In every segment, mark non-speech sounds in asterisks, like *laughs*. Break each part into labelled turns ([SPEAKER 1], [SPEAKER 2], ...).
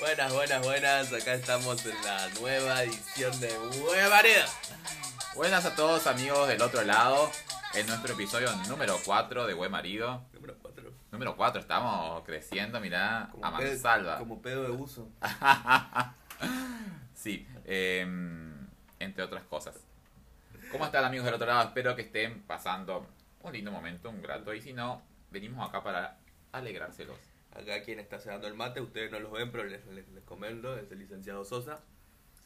[SPEAKER 1] Buenas, buenas, buenas. Acá estamos en la nueva edición de Buen Marido.
[SPEAKER 2] Buenas a todos amigos del otro lado, en nuestro episodio número 4 de Buen Marido.
[SPEAKER 1] Número 4.
[SPEAKER 2] Número 4, estamos creciendo, mirá, a mansalva.
[SPEAKER 1] Como pedo de uso. *laughs*
[SPEAKER 2] sí, em, entre otras cosas. ¿Cómo están amigos del otro lado? Espero que estén pasando un lindo momento, un grato. Y si no, venimos acá para alegrárselos.
[SPEAKER 1] Acá quien está cegando el mate, ustedes no los ven, pero les, les, les comento, es el licenciado Sosa.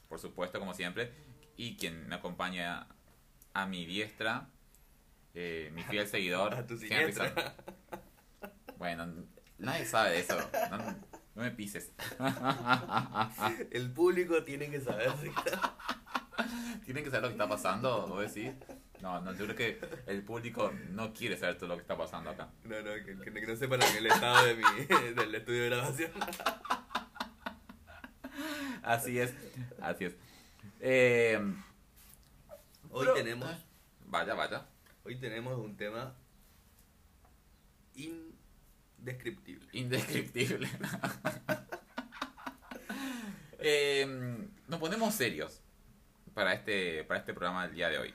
[SPEAKER 2] Por supuesto, como siempre. Y quien me acompaña a mi diestra, eh, mi fiel *laughs* seguidor,
[SPEAKER 1] A tu siniestra.
[SPEAKER 2] Bueno, nadie sabe de eso. No, no me pises. *laughs*
[SPEAKER 1] El público tiene que saber. *laughs*
[SPEAKER 2] Tienen que saber lo que está pasando, ¿vos decís? No, no, yo creo que el público no quiere saber todo lo que está pasando acá.
[SPEAKER 1] No, no, que, que- que no sepan el estado de mi, *laughs* del estudio de grabación. *laughs*
[SPEAKER 2] Así es, así es. Eh,
[SPEAKER 1] Hoy
[SPEAKER 2] pero-
[SPEAKER 1] tenemos,
[SPEAKER 2] Vaya, vaya.
[SPEAKER 1] hoy tenemos un tema indescriptible.
[SPEAKER 2] Indescriptible. *laughs* Eh, nos ponemos serios para este, para este programa del día de hoy.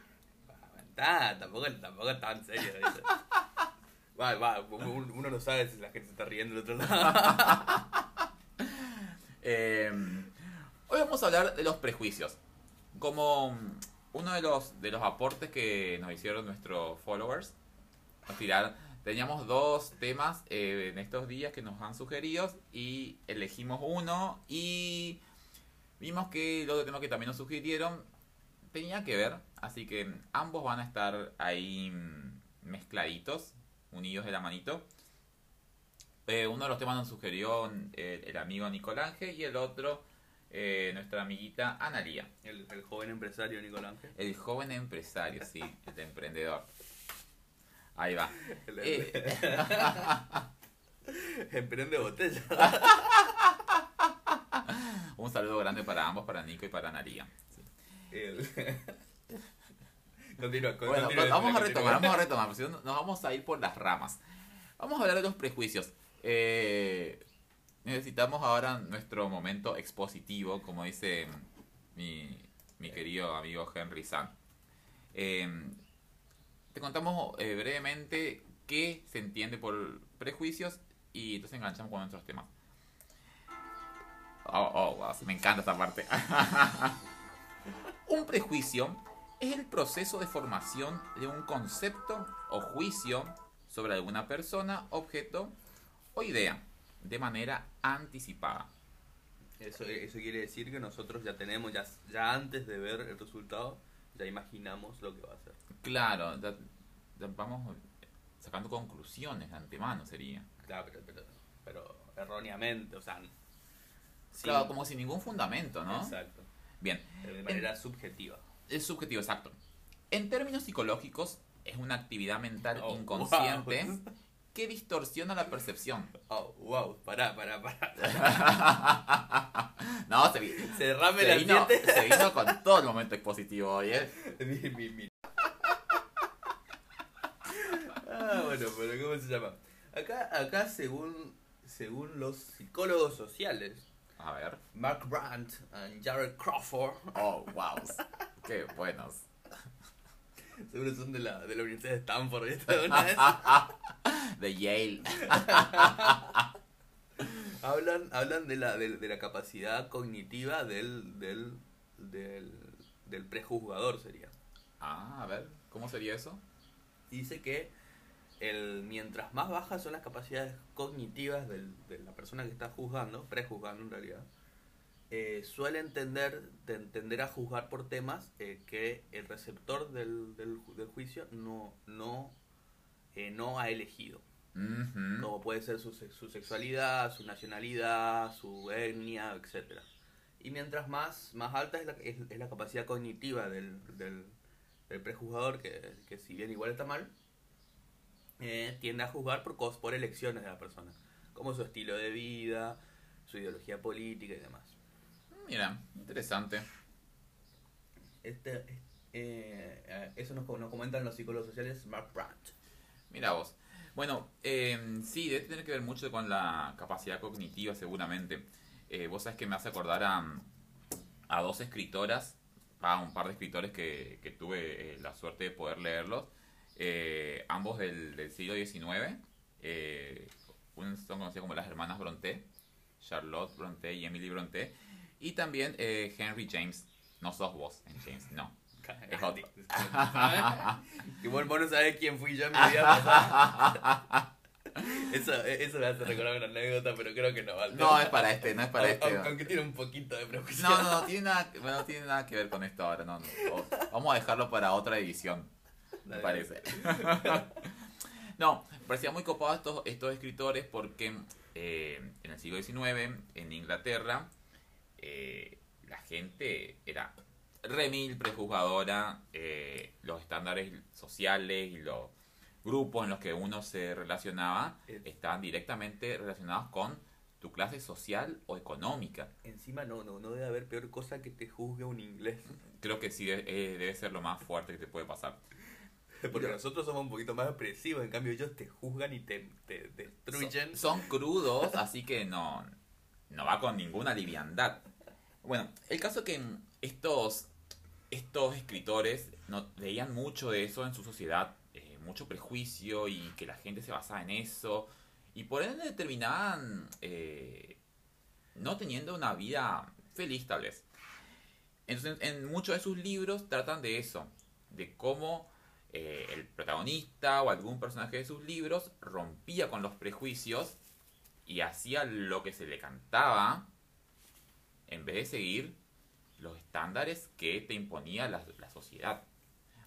[SPEAKER 1] Tampoco, tampoco es tan serio. *laughs* Va, va, un- uno no sabe si la gente se está riendo del otro lado. *laughs*
[SPEAKER 2] Eh, hoy vamos a hablar de los prejuicios. Como uno de los, de los aportes que nos hicieron nuestros followers, nos tiraron, teníamos dos temas eh, en estos días que nos han sugerido y elegimos uno y vimos que el otro tema que también nos sugirieron tenía que ver, así que ambos van a estar ahí mm, mezcladitos, unidos de la manito. Eh, uno de los temas nos sugirió eh, el amigo Nicolángel y el otro eh, nuestra amiguita Analía.
[SPEAKER 1] El, el joven empresario Nicolás Ángel.
[SPEAKER 2] El joven empresario, sí, *laughs* el emprendedor. Ahí va.
[SPEAKER 1] El, *laughs* emprende botella. *laughs*
[SPEAKER 2] un saludo grande para ambos, para Nico y para Analía.
[SPEAKER 1] El- *laughs* Continúa, con-
[SPEAKER 2] Bueno,
[SPEAKER 1] continúa,
[SPEAKER 2] vamos a retomar, vamos a retomar, si no nos vamos a ir por las ramas. Vamos a hablar de los prejuicios. Eh, necesitamos ahora nuestro momento expositivo, como dice mi, mi querido amigo Henry San. Eh, te contamos eh, brevemente qué se entiende por prejuicios y entonces enganchamos con nuestros temas. Oh, oh, wow, me encanta esta parte. *laughs* Un prejuicio es el proceso de formación de un concepto o juicio sobre alguna persona, objeto o idea de manera anticipada.
[SPEAKER 1] Eso, eso quiere decir que nosotros ya tenemos, ya, ya antes de ver el resultado, ya imaginamos lo que va a ser.
[SPEAKER 2] Claro, ya- ya vamos sacando conclusiones de antemano sería.
[SPEAKER 1] Claro, pero, pero, pero erróneamente, o sea. sin-
[SPEAKER 2] Claro, como sin ningún fundamento, ¿no?
[SPEAKER 1] Exacto.
[SPEAKER 2] Bien,
[SPEAKER 1] De manera subjetiva.
[SPEAKER 2] es subjetivo, exacto. En términos psicológicos, es una actividad mental
[SPEAKER 1] Oh,
[SPEAKER 2] inconsciente
[SPEAKER 1] wow. *laughs*
[SPEAKER 2] que distorsiona la percepción.
[SPEAKER 1] Oh, wow, pará, pará, pará. *laughs*
[SPEAKER 2] no, se, vi-
[SPEAKER 1] Cerrame
[SPEAKER 2] se
[SPEAKER 1] la
[SPEAKER 2] vino, se vino con todo el momento expositivo hoy, ¿eh? *laughs*
[SPEAKER 1] Ah, bueno, pero ¿cómo se llama? Acá, acá según, según los psicólogos sociales,
[SPEAKER 2] A ver.
[SPEAKER 1] Mark Brandt y Jared Crawford,
[SPEAKER 2] Oh, wow. Qué buenos.
[SPEAKER 1] seguro son de la, de la Universidad de Stanford, ¿viste? Una vez. *laughs*
[SPEAKER 2] De Yale. *laughs*
[SPEAKER 1] hablan, hablan de la, de, de la capacidad cognitiva del, del, del, del prejuzgador, sería.
[SPEAKER 2] Ah, a ver, ¿cómo sería eso?
[SPEAKER 1] dice que el, mientras más bajas son las capacidades cognitivas del- de la persona que está juzgando, prejuzgando en realidad, eh, suele tender, ten- tender a juzgar por temas eh, que el receptor del, del, del juicio no, no, eh, no ha elegido. Como puede ser su, su sexualidad, su nacionalidad, su etnia, etc. Y mientras más, más alta es la, es, es la capacidad cognitiva del, del, del prejuzgador, que, que si bien igual está mal, eh, tiende a juzgar por, cos- por elecciones de la persona, como su estilo de vida, su ideología política y demás.
[SPEAKER 2] Mira, interesante.
[SPEAKER 1] Este, eh, eh, eso nos, nos comentan los psicólogos sociales Mark Brandt.
[SPEAKER 2] Mira vos. Bueno, eh, sí, debe tener que ver mucho con la capacidad cognitiva seguramente. Eh, vos sabés que me hace acordar a, a dos escritoras, a un par de escritores que, que tuve la suerte de poder leerlos, eh, ambos del, del siglo XIX. Eh, son conocidos como las hermanas Bronte, Charlotte Bronte y Emily Bronte, y también eh, Henry James. No sos vos en James, no. Es otro. *laughs*
[SPEAKER 1] Igual vos no sabés quién fui yo en mi vida pasada. Eso, eso me hace recordar una anécdota, pero creo que no vale.
[SPEAKER 2] No, es para este, no es para
[SPEAKER 1] Aunque-
[SPEAKER 2] este.
[SPEAKER 1] Aunque, aunque tiene un poquito de prejuicio.
[SPEAKER 2] No, no, no tiene nada, bueno, no tiene nada que ver con esto ahora, no, no. O- Vamos a dejarlo para otra edición, me parece. *laughs* No, me parecía muy copado estos, estos escritores porque eh, en el siglo XIX, en Inglaterra, eh, la gente era remil prejuzgadora, eh, los estándares sociales y los grupos en los que uno se relacionaba
[SPEAKER 1] Eh.
[SPEAKER 2] estaban directamente relacionados con tu clase social o económica.
[SPEAKER 1] Encima no, no, no debe haber peor cosa que te juzgue un inglés.
[SPEAKER 2] Creo que sí eh, debe ser lo más fuerte que te puede pasar. *laughs*
[SPEAKER 1] Porque nosotros somos un poquito más expresivos, en cambio ellos te juzgan y te, te destruyen.
[SPEAKER 2] Son, son crudos, *laughs* así que no, no va con ninguna liviandad. Bueno, el caso es que estos, estos escritores no, veían mucho de eso en su sociedad, eh, mucho prejuicio y que la gente se basaba en eso, y por ende terminaban eh, no teniendo una vida feliz tal vez. Entonces, en muchos de sus libros tratan de eso, de cómo eh, el protagonista o algún personaje de sus libros rompía con los prejuicios y hacía lo que se le cantaba en vez de seguir los estándares que te imponía la, la sociedad.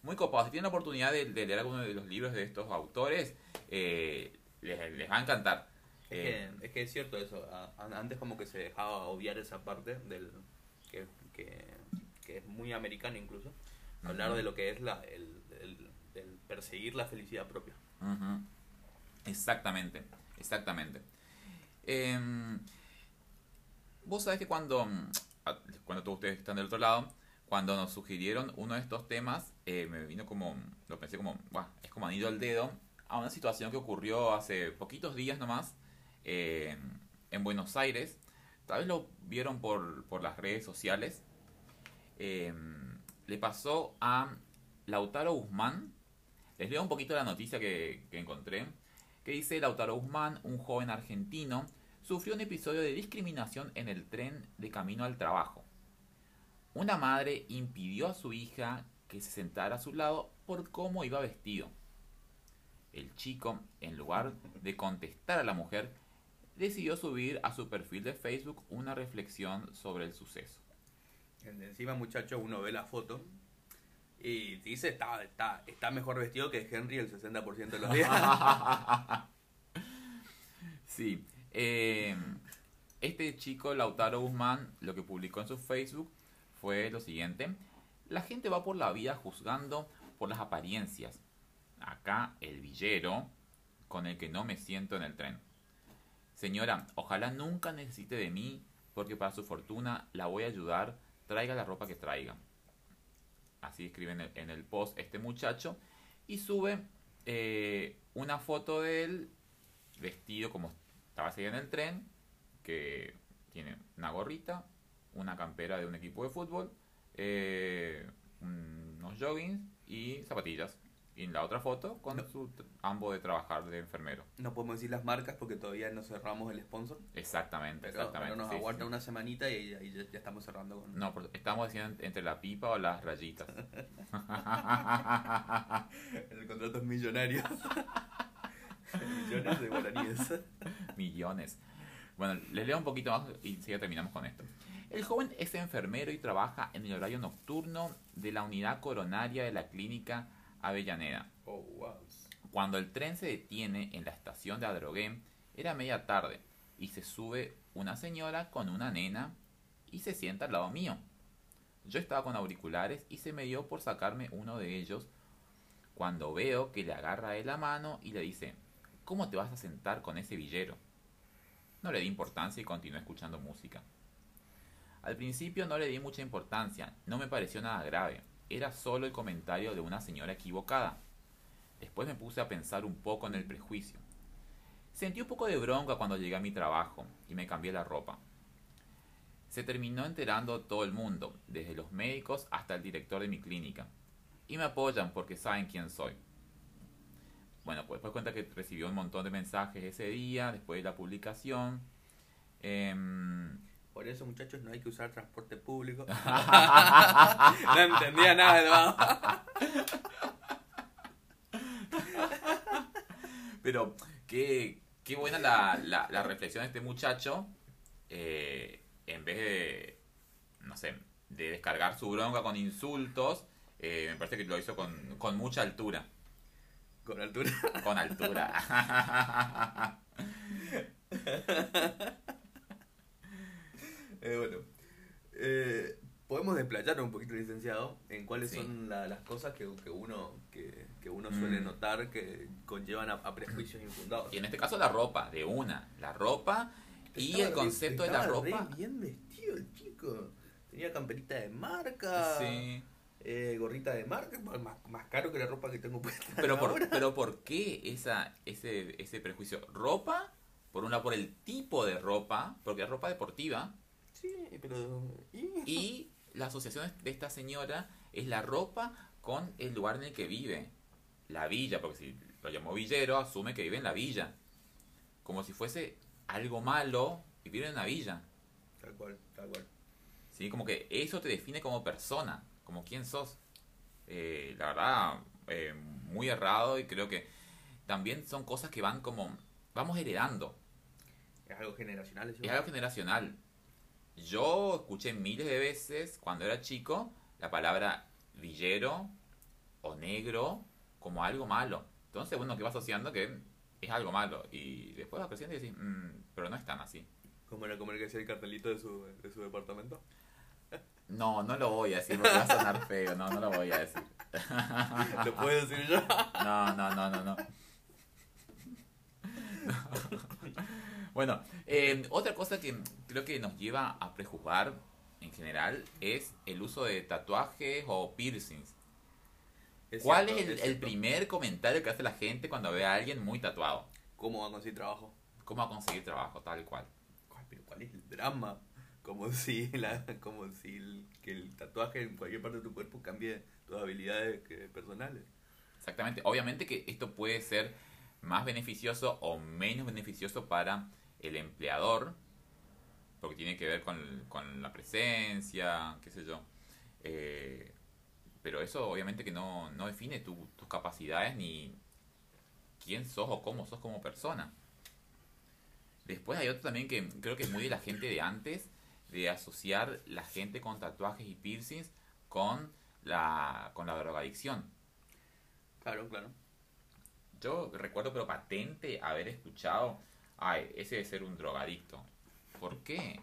[SPEAKER 2] Muy copado. Si tienen la oportunidad de, de leer alguno de los libros de estos autores, eh, les, les va a encantar.
[SPEAKER 1] Es,
[SPEAKER 2] Eh,
[SPEAKER 1] que, es que es cierto eso. Antes como que se dejaba obviar esa parte del que, que, que es muy americana incluso. Hablar de lo que es la, el, el- perseguir la felicidad propia.
[SPEAKER 2] Exactamente, exactamente. Em, Vos sabés que cuando, mm, cuando todos ustedes están del otro lado, cuando nos sugirieron uno de estos temas, eh, me vino como, lo pensé como, "Buah, es como anillo al dedo, a una situación que ocurrió hace poquitos días nomás eh, en Buenos Aires. Tal vez lo vieron por, por las redes sociales. Eh, le pasó a Lautaro Guzmán. Les leo un poquito la noticia que, encontré. Que dice Lautaro Guzmán, un joven argentino, sufrió un episodio de discriminación en el tren de camino al trabajo. Una madre impidió a su hija que se sentara a su lado por cómo iba vestido. El chico, en lugar de contestar a la mujer, decidió subir a su perfil de Facebook una reflexión sobre el suceso.
[SPEAKER 1] En- Encima, muchacho, uno ve la foto y dice, está, está, está mejor vestido que Henry el 60% de los días. *laughs*
[SPEAKER 2] Sí. eh, este chico, Lautaro Guzmán, lo que publicó en su Facebook fue lo siguiente. La gente va por la vida juzgando por las apariencias. Acá el villero con el que no me siento en el tren. Señora, ojalá nunca necesite de mí porque para su fortuna la voy a ayudar, traiga la ropa que traiga. Así escribe en el, post este muchacho y sube eh, una foto de él vestido como estaba en el tren, que tiene una gorrita, una campera de un equipo de fútbol, eh, unos joggings y zapatillas. Y en la otra foto con
[SPEAKER 1] No.
[SPEAKER 2] su t- ambo de trabajar de enfermero.
[SPEAKER 1] No podemos decir las marcas porque todavía no cerramos el sponsor.
[SPEAKER 2] Exactamente,
[SPEAKER 1] Pero,
[SPEAKER 2] exactamente.
[SPEAKER 1] pero nos
[SPEAKER 2] sí,
[SPEAKER 1] aguanta
[SPEAKER 2] sí.
[SPEAKER 1] una semanita y, y ya, ya estamos cerrando con...
[SPEAKER 2] No, pero estamos diciendo entre la pipa o las rayitas. *laughs*
[SPEAKER 1] El contrato es millonario. Millones de guaraníes. *laughs*
[SPEAKER 2] Millones. Bueno, les leo un poquito más y ya terminamos con esto. El joven es enfermero y trabaja en el horario nocturno de la unidad coronaria de la clínica Avellaneda.
[SPEAKER 1] Oh, wow.
[SPEAKER 2] Cuando el tren se detiene en la estación de Adrogué, era media tarde y se sube una señora con una nena y se sienta al lado mío. Yo estaba con auriculares y se me dio por sacarme uno de ellos cuando veo que le agarra de la mano y le dice, ¿cómo te vas a sentar con ese villero? No le di importancia y continué escuchando música. Al principio no le di mucha importancia, no me pareció nada grave, era solo el comentario de una señora equivocada. Después me puse a pensar un poco en el prejuicio. Sentí un poco de bronca cuando llegué a mi trabajo y me cambié la ropa. Se terminó enterando todo el mundo, desde los médicos hasta el director de mi clínica. Y me apoyan porque saben quién soy. Bueno, pues después cuenta que recibió un montón de mensajes ese día, después de la publicación. Em,
[SPEAKER 1] Por eso, muchachos, no hay que usar transporte público. *laughs* no entendía nada,
[SPEAKER 2] Pero qué, qué buena la, la, la reflexión de este muchacho. eh, en vez de, no sé, de descargar su bronca con insultos, eh, me parece que lo hizo con, con mucha altura.
[SPEAKER 1] Con altura.
[SPEAKER 2] Con altura. *laughs*
[SPEAKER 1] Eh, bueno, eh, podemos desplayar un poquito, licenciado, en cuáles
[SPEAKER 2] Sí.
[SPEAKER 1] son la- las cosas que, que uno que, que uno suele
[SPEAKER 2] Mm.
[SPEAKER 1] notar que conllevan a, a prejuicios infundados.
[SPEAKER 2] y en este caso la ropa, de una. La ropa y el
[SPEAKER 1] re-
[SPEAKER 2] concepto de la
[SPEAKER 1] estaba re
[SPEAKER 2] ropa.
[SPEAKER 1] bien vestido el chico. Tenía camperita de marca,
[SPEAKER 2] Sí.
[SPEAKER 1] eh, gorrita de marca, más, más caro que la ropa que tengo puesta
[SPEAKER 2] Pero por,
[SPEAKER 1] ahora.
[SPEAKER 2] pero ¿por qué esa, ese, ese prejuicio? Ropa, por una por el tipo de ropa, porque es ropa deportiva,
[SPEAKER 1] Sí, pero... ¿y?
[SPEAKER 2] y la asociación de esta señora es la ropa con el lugar en el que vive. La villa, porque si lo llamó villero, asume que vive en la villa. Como si fuese algo malo vivir en una villa.
[SPEAKER 1] Tal cual, tal cual.
[SPEAKER 2] ¿sí? Como que eso te define como persona, como quién sos. Eh, la verdad, eh, muy errado y creo que también son cosas que van como, vamos heredando.
[SPEAKER 1] Es algo generacional. eso.
[SPEAKER 2] Es algo generacional. Yo escuché miles de veces cuando era chico la palabra villero o negro como algo malo. Entonces uno que va asociando que es algo malo y después va creciendo y decís, "Mm, pero no es tan así.
[SPEAKER 1] Como era como el que hacía el cartelito de su, de su departamento. *laughs*
[SPEAKER 2] No, no lo voy a decir porque va a sonar feo, no, no lo voy a decir. *laughs*
[SPEAKER 1] ¿Lo puedo decir yo? *laughs*
[SPEAKER 2] No, no, no, no, no. bueno, eh, otra cosa que creo que nos lleva a prejuzgar en general es el uso de tatuajes o piercings.
[SPEAKER 1] Es
[SPEAKER 2] ¿Cuál
[SPEAKER 1] cierto,
[SPEAKER 2] es el, primer comentario que hace la gente cuando ve a alguien muy tatuado?
[SPEAKER 1] ¿Cómo va a conseguir trabajo?
[SPEAKER 2] ¿Cómo va a conseguir trabajo? Tal cual.
[SPEAKER 1] Pero ¿cuál es el drama? Como *laughs* si, la, como si el, que el tatuaje en cualquier parte de tu cuerpo cambie tus habilidades personales.
[SPEAKER 2] Exactamente. Obviamente que esto puede ser más beneficioso o menos beneficioso para el empleador, porque tiene que ver con, con la presencia, qué sé yo. Eh, pero eso obviamente que no, no define tu- tus capacidades ni quién sos o cómo sos como persona. Después hay otro también que creo que es muy de la gente de antes, de asociar la gente con tatuajes y piercings con la, con la drogadicción.
[SPEAKER 1] Claro, claro.
[SPEAKER 2] Yo recuerdo, pero patente, haber escuchado, ay, ese debe ser un drogadicto. ¿Por qué?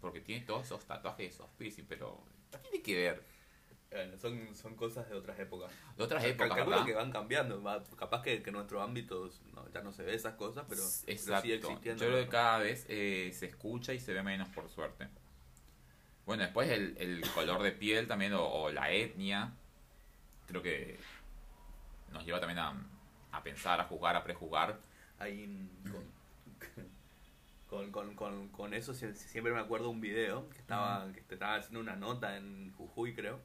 [SPEAKER 2] Porque tiene todos esos tatuajes, esos piercings, pero ¿qué tiene que ver?
[SPEAKER 1] Bueno, son, son cosas de otras épocas.
[SPEAKER 2] De otras épocas,
[SPEAKER 1] calculo que van cambiando. va- capaz que, que en nuestro ámbito no, ya no se ve esas cosas, pero, pero sigue
[SPEAKER 2] Yo
[SPEAKER 1] existiendo.
[SPEAKER 2] creo que cada vez eh, se escucha y se ve menos, por suerte. Bueno, después el, el color de piel también, o, o la etnia, creo que nos lleva también a, a pensar, a juzgar, a prejugar.
[SPEAKER 1] Ahí mm, con, *clears throat* con, con, con, con eso sie- siempre me acuerdo un video que estaba, que estaba haciendo una nota en Jujuy, creo.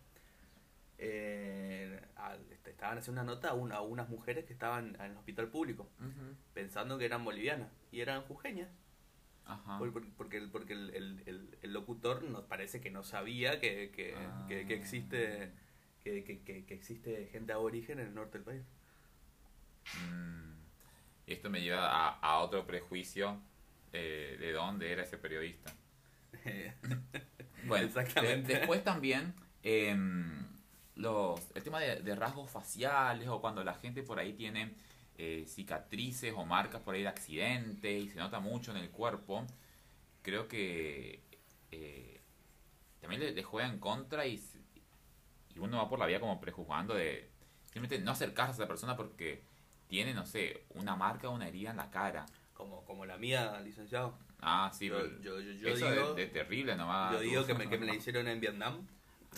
[SPEAKER 1] Eh, este, estaban haciendo una nota a, una- a unas mujeres que estaban en el hospital público, pensando que eran bolivianas y eran jujeñas.
[SPEAKER 2] Ajá.
[SPEAKER 1] Porque el, porque el, el, el- el locutor nos parece que no sabía que, que,
[SPEAKER 2] Ah.
[SPEAKER 1] que, que existe que, que, que, que existe gente aborigen en el norte del país.
[SPEAKER 2] Mm, Y esto me lleva a, a otro prejuicio eh, de dónde era ese periodista. *laughs* Bueno,
[SPEAKER 1] Exactamente.
[SPEAKER 2] de- después también em, los, el tema de, de rasgos faciales o cuando la gente por ahí tiene eh, cicatrices o marcas por ahí de accidente y se nota mucho en el cuerpo, creo que eh, también le, le juega en contra y, uno va por la vida como prejuzgando de simplemente no acercarse a esa persona porque tiene, no sé, una marca o una herida en la cara.
[SPEAKER 1] Como, como la mía, licenciado.
[SPEAKER 2] Ah, sí,
[SPEAKER 1] Yo-
[SPEAKER 2] pero
[SPEAKER 1] yo- yo- yo
[SPEAKER 2] eso
[SPEAKER 1] digo-
[SPEAKER 2] de, de terrible nomás.
[SPEAKER 1] Yo digo que me, que me la *laughs* hicieron en Vietnam.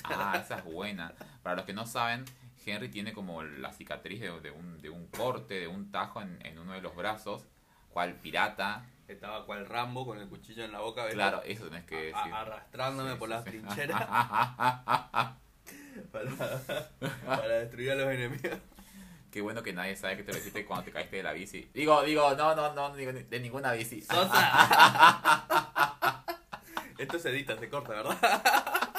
[SPEAKER 2] Ah, esa es *laughs* buena. Para los que no saben, Henry tiene como la cicatriz de, de un, de un corte, de un tajo en, en uno de los brazos, cual pirata.
[SPEAKER 1] Estaba cual Rambo con el cuchillo en la boca.
[SPEAKER 2] Claro, eso tenés que
[SPEAKER 1] A-
[SPEAKER 2] decir.
[SPEAKER 1] arrastrándome
[SPEAKER 2] Sí,
[SPEAKER 1] por
[SPEAKER 2] sí,
[SPEAKER 1] las
[SPEAKER 2] sí.
[SPEAKER 1] trincheras *laughs* para, para destruir a los enemigos.
[SPEAKER 2] Qué bueno que nadie sabe que te lo hiciste cuando te caíste de la bici. Digo, digo, no, no, no, digo, de ninguna bici.
[SPEAKER 1] ¡Sosa! *laughs* Esto se edita, se corta, ¿verdad? *laughs*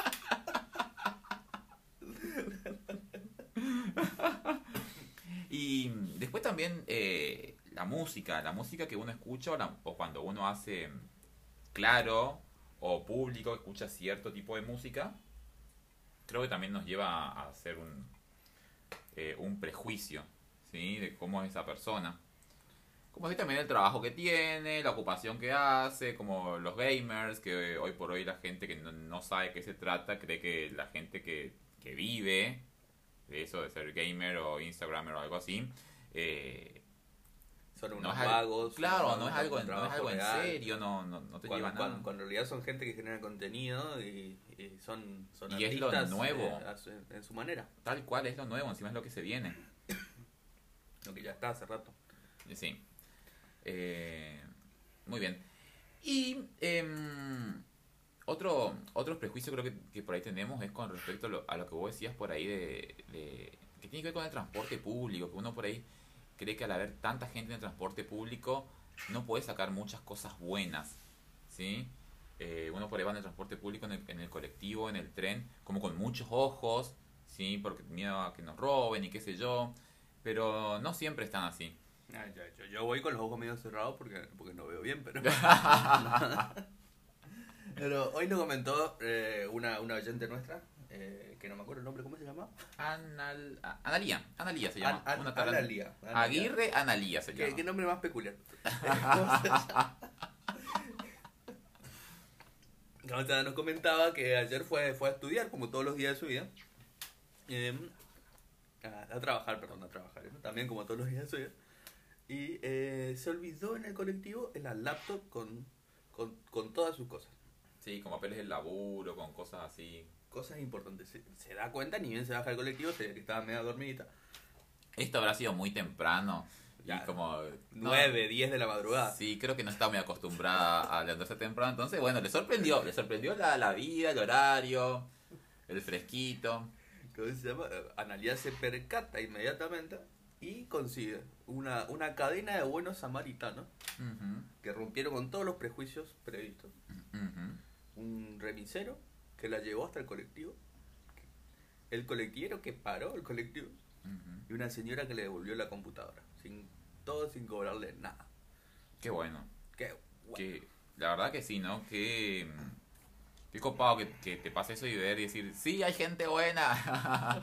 [SPEAKER 2] Y después también eh, la música, la música que uno escucha o, la- o cuando uno hace claro o público escucha cierto tipo de música, creo que también nos lleva a hacer un, eh, un prejuicio ¿sí? de cómo es esa persona. Como así también el trabajo que tiene, la ocupación que hace, como los gamers, que hoy por hoy la gente que no, no sabe qué se trata cree que la gente que, que vive de eso de ser gamer o instagramer o algo así, eh,
[SPEAKER 1] Son
[SPEAKER 2] no
[SPEAKER 1] unos
[SPEAKER 2] es algo-
[SPEAKER 1] vagos.
[SPEAKER 2] claro, no es algo, no es algo en serio, no, no, no te
[SPEAKER 1] Cuando,
[SPEAKER 2] lleva
[SPEAKER 1] cuando-
[SPEAKER 2] nada.
[SPEAKER 1] cuando en realidad son gente que genera contenido y, y son, son
[SPEAKER 2] Y es lo nuevo.
[SPEAKER 1] eh, su- en su manera.
[SPEAKER 2] Tal cual es lo nuevo, encima es lo que se viene.
[SPEAKER 1] Lo que ya está hace rato.
[SPEAKER 2] Sí. Eh, muy bien. Y em, otro, otro prejuicio creo que, que por ahí tenemos es con respecto a lo, a lo que vos decías por ahí de, de- que tiene que ver con el transporte público, que uno por ahí cree que al haber tanta gente en el transporte público no puede sacar muchas cosas buenas, ¿sí? Eh, uno por ahí va en el transporte público, en el, en el colectivo, en el tren, como con muchos ojos, ¿sí? Porque miedo a que nos roben y qué sé yo, pero no siempre están así.
[SPEAKER 1] Ah, yo, yo- yo voy con los ojos medio cerrados porque, porque no veo bien, pero. *laughs* *laughs* pero hoy nos comentó eh, una, una oyente nuestra, eh, que no me acuerdo el nombre, ¿cómo se llama?
[SPEAKER 2] Anal, a- Analía, Analía se llama.
[SPEAKER 1] An- An- Analía, Analía.
[SPEAKER 2] Aguirre Analía se
[SPEAKER 1] ¿Qué,
[SPEAKER 2] llama.
[SPEAKER 1] qué nombre más peculiar. ¿Cómo se llama? No, o sea, nos comentaba que ayer fue, fue a estudiar, como todos los días de su vida. em, a, a trabajar, perdón, a trabajar, también como todos los días de su vida. Y eh, se olvidó en el colectivo en la laptop con, con, con todas sus cosas.
[SPEAKER 2] Sí, con papeles del laburo, con cosas así.
[SPEAKER 1] Cosas importantes. Se, se da cuenta, ni bien se baja el colectivo, se ve que estaba medio dormidita.
[SPEAKER 2] Esto habrá sido muy temprano. Y
[SPEAKER 1] Ya,
[SPEAKER 2] como... no,
[SPEAKER 1] 9, 10 de la madrugada.
[SPEAKER 2] Sí, creo que no está muy acostumbrada a levantarse temprano. Entonces, bueno, le sorprendió. Le sorprendió la, la vida, el horario, el fresquito.
[SPEAKER 1] ¿Cómo se llama? Eh, Analia se percata inmediatamente y consigue una, una cadena de buenos samaritanos
[SPEAKER 2] Ujú,
[SPEAKER 1] que rompieron con todos los prejuicios previstos.
[SPEAKER 2] ujú.
[SPEAKER 1] Un remisero que la llevó hasta el colectivo. El colectivero que paró el colectivo. Y una señora que le devolvió la computadora. Sin, todo sin cobrarle nada.
[SPEAKER 2] Qué bueno.
[SPEAKER 1] Qué.
[SPEAKER 2] Que, la verdad que sí, ¿no? Que... Qué copado que, que te pase eso y ver y decir, sí, hay gente buena. *laughs*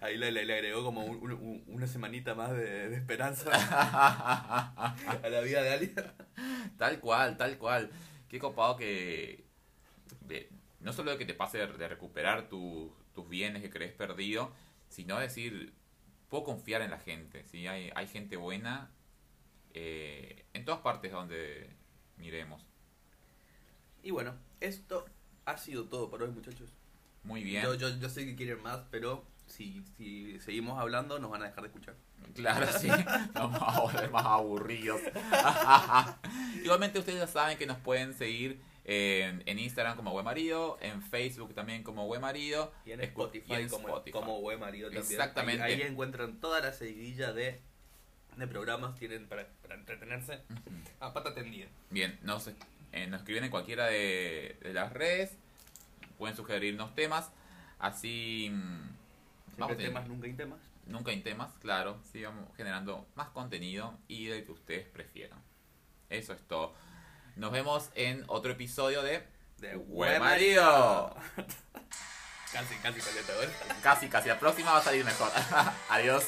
[SPEAKER 1] Ahí le, le- le agregó como un- una semanita más de, de esperanza *laughs* a la vida de alguien.
[SPEAKER 2] Tal cual, tal cual. Qué copado que. No solo de que te pase de, de recuperar tu- tus bienes que crees perdido, sino decir, puedo confiar en la gente. ¿sí? Hay, hay gente buena eh, en todas partes donde miremos.
[SPEAKER 1] Y bueno, esto ha sido todo por hoy, muchachos.
[SPEAKER 2] Muy bien.
[SPEAKER 1] Yo, yo, yo sé que quieren más, pero si, si seguimos hablando nos van a dejar de escuchar.
[SPEAKER 2] Claro, sí. *laughs* Nos vamos a volver más aburridos. *laughs* Igualmente ustedes ya saben que nos pueden seguir en, en Instagram como Buen Marido, en Facebook también como Buen Marido.
[SPEAKER 1] Y en Spotify,
[SPEAKER 2] y en
[SPEAKER 1] como,
[SPEAKER 2] Spotify.
[SPEAKER 1] como buen marido también.
[SPEAKER 2] Exactamente.
[SPEAKER 1] Ahí, ahí encuentran toda la seguidilla de, de programas tienen para, para entretenerse a pata tendida.
[SPEAKER 2] Bien, nos, eh, nos escriben en cualquiera de, de las redes. Pueden sugerirnos temas. Así. mm, Vamos
[SPEAKER 1] temas, nunca hay temas.
[SPEAKER 2] Nunca hay temas, claro. Sigamos generando más contenido y del que ustedes prefieran. Eso es todo. Nos vemos en otro episodio de
[SPEAKER 1] De
[SPEAKER 2] Buen Marido. *laughs*
[SPEAKER 1] casi, casi ¿verdad?
[SPEAKER 2] Casi, casi. La próxima va a salir mejor. *laughs* Adiós.